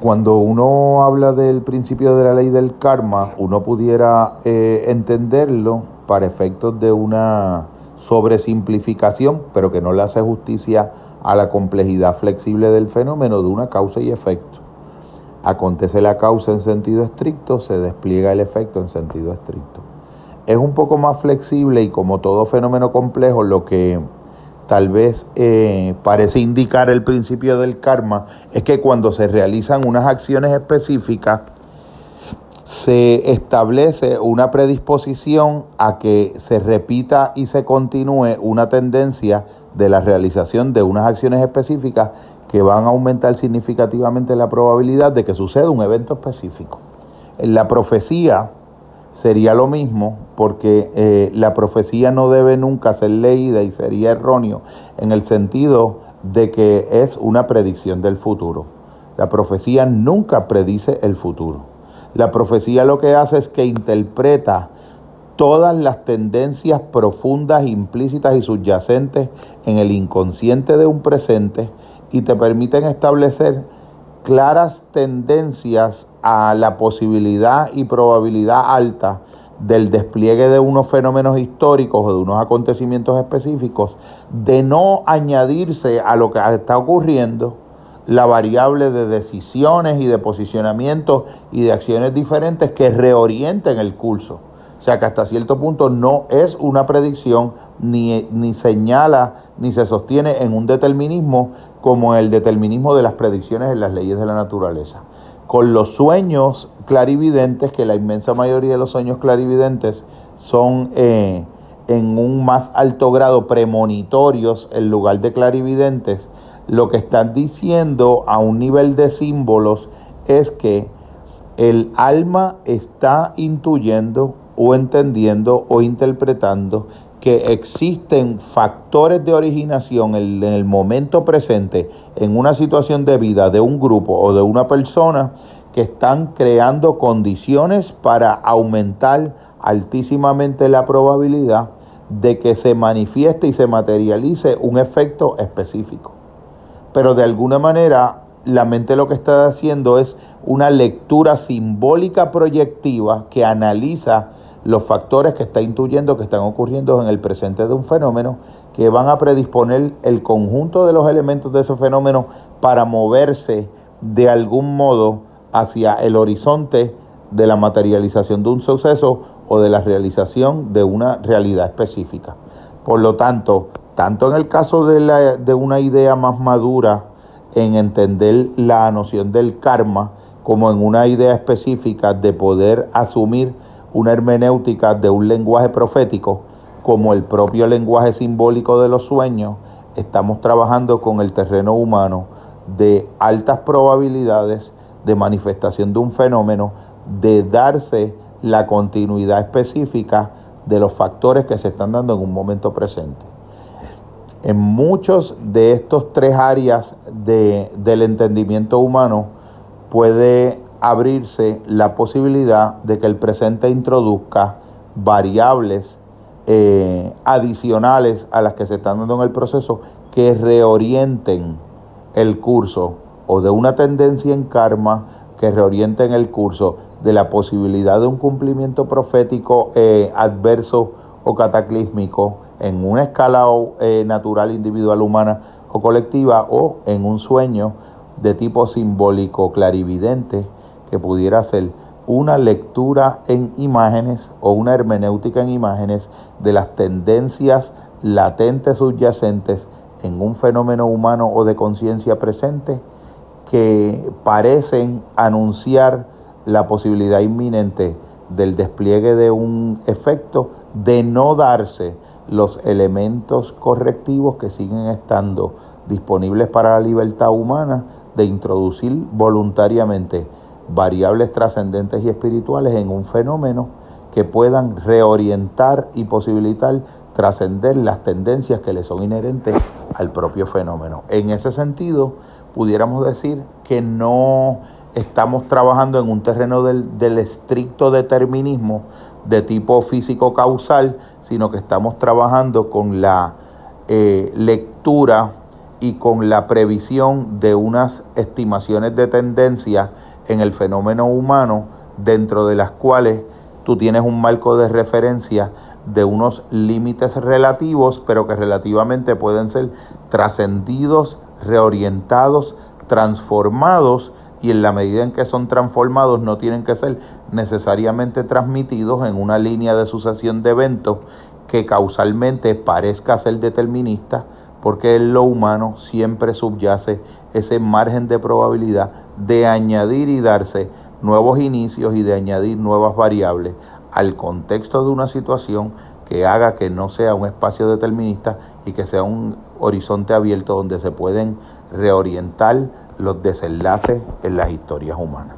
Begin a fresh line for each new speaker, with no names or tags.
Cuando uno habla del principio de la ley del karma, uno pudiera eh, entenderlo para efectos de una sobresimplificación, pero que no le hace justicia a la complejidad flexible del fenómeno de una causa y efecto. Acontece la causa en sentido estricto, se despliega el efecto en sentido estricto. Es un poco más flexible y como todo fenómeno complejo, lo que tal vez eh, parece indicar el principio del karma, es que cuando se realizan unas acciones específicas, se establece una predisposición a que se repita y se continúe una tendencia de la realización de unas acciones específicas que van a aumentar significativamente la probabilidad de que suceda un evento específico. En la profecía sería lo mismo porque eh, la profecía no debe nunca ser leída y sería erróneo en el sentido de que es una predicción del futuro. La profecía nunca predice el futuro. La profecía lo que hace es que interpreta todas las tendencias profundas, implícitas y subyacentes en el inconsciente de un presente y te permiten establecer claras tendencias a la posibilidad y probabilidad alta del despliegue de unos fenómenos históricos o de unos acontecimientos específicos, de no añadirse a lo que está ocurriendo la variable de decisiones y de posicionamientos y de acciones diferentes que reorienten el curso. O sea que hasta cierto punto no es una predicción, ni, ni señala, ni se sostiene en un determinismo como el determinismo de las predicciones en las leyes de la naturaleza. Con los sueños clarividentes, que la inmensa mayoría de los sueños clarividentes son eh, en un más alto grado premonitorios en lugar de clarividentes, lo que están diciendo a un nivel de símbolos es que el alma está intuyendo o entendiendo o interpretando que existen factores de originación en el momento presente en una situación de vida de un grupo o de una persona que están creando condiciones para aumentar altísimamente la probabilidad de que se manifieste y se materialice un efecto específico. Pero de alguna manera la mente lo que está haciendo es una lectura simbólica proyectiva que analiza los factores que está intuyendo que están ocurriendo en el presente de un fenómeno que van a predisponer el conjunto de los elementos de ese fenómeno para moverse de algún modo hacia el horizonte de la materialización de un suceso o de la realización de una realidad específica. Por lo tanto, tanto en el caso de, la, de una idea más madura en entender la noción del karma, como en una idea específica de poder asumir una hermenéutica de un lenguaje profético como el propio lenguaje simbólico de los sueños, estamos trabajando con el terreno humano de altas probabilidades de manifestación de un fenómeno, de darse la continuidad específica de los factores que se están dando en un momento presente. En muchos de estos tres áreas de, del entendimiento humano puede abrirse la posibilidad de que el presente introduzca variables eh, adicionales a las que se están dando en el proceso que reorienten el curso o de una tendencia en karma que reorienten el curso de la posibilidad de un cumplimiento profético eh, adverso o cataclísmico en una escala eh, natural, individual, humana o colectiva o en un sueño de tipo simbólico clarividente que pudiera ser una lectura en imágenes o una hermenéutica en imágenes de las tendencias latentes subyacentes en un fenómeno humano o de conciencia presente que parecen anunciar la posibilidad inminente del despliegue de un efecto de no darse los elementos correctivos que siguen estando disponibles para la libertad humana de introducir voluntariamente variables trascendentes y espirituales en un fenómeno que puedan reorientar y posibilitar trascender las tendencias que le son inherentes al propio fenómeno. En ese sentido, pudiéramos decir que no estamos trabajando en un terreno del, estricto determinismo de tipo físico causal, sino que estamos trabajando con la eh, lectura y con la previsión de unas estimaciones de tendencia en el fenómeno humano dentro de las cuales tú tienes un marco de referencia de unos límites relativos, pero que relativamente pueden ser trascendidos, reorientados, transformados y en la medida en que son transformados no tienen que ser necesariamente transmitidos en una línea de sucesión de eventos que causalmente parezca ser determinista, porque en lo humano siempre subyace ese margen de probabilidad de añadir y darse nuevos inicios y de añadir nuevas variables al contexto de una situación que haga que no sea un espacio determinista y que sea un horizonte abierto donde se pueden reorientar los desenlaces en las historias humanas.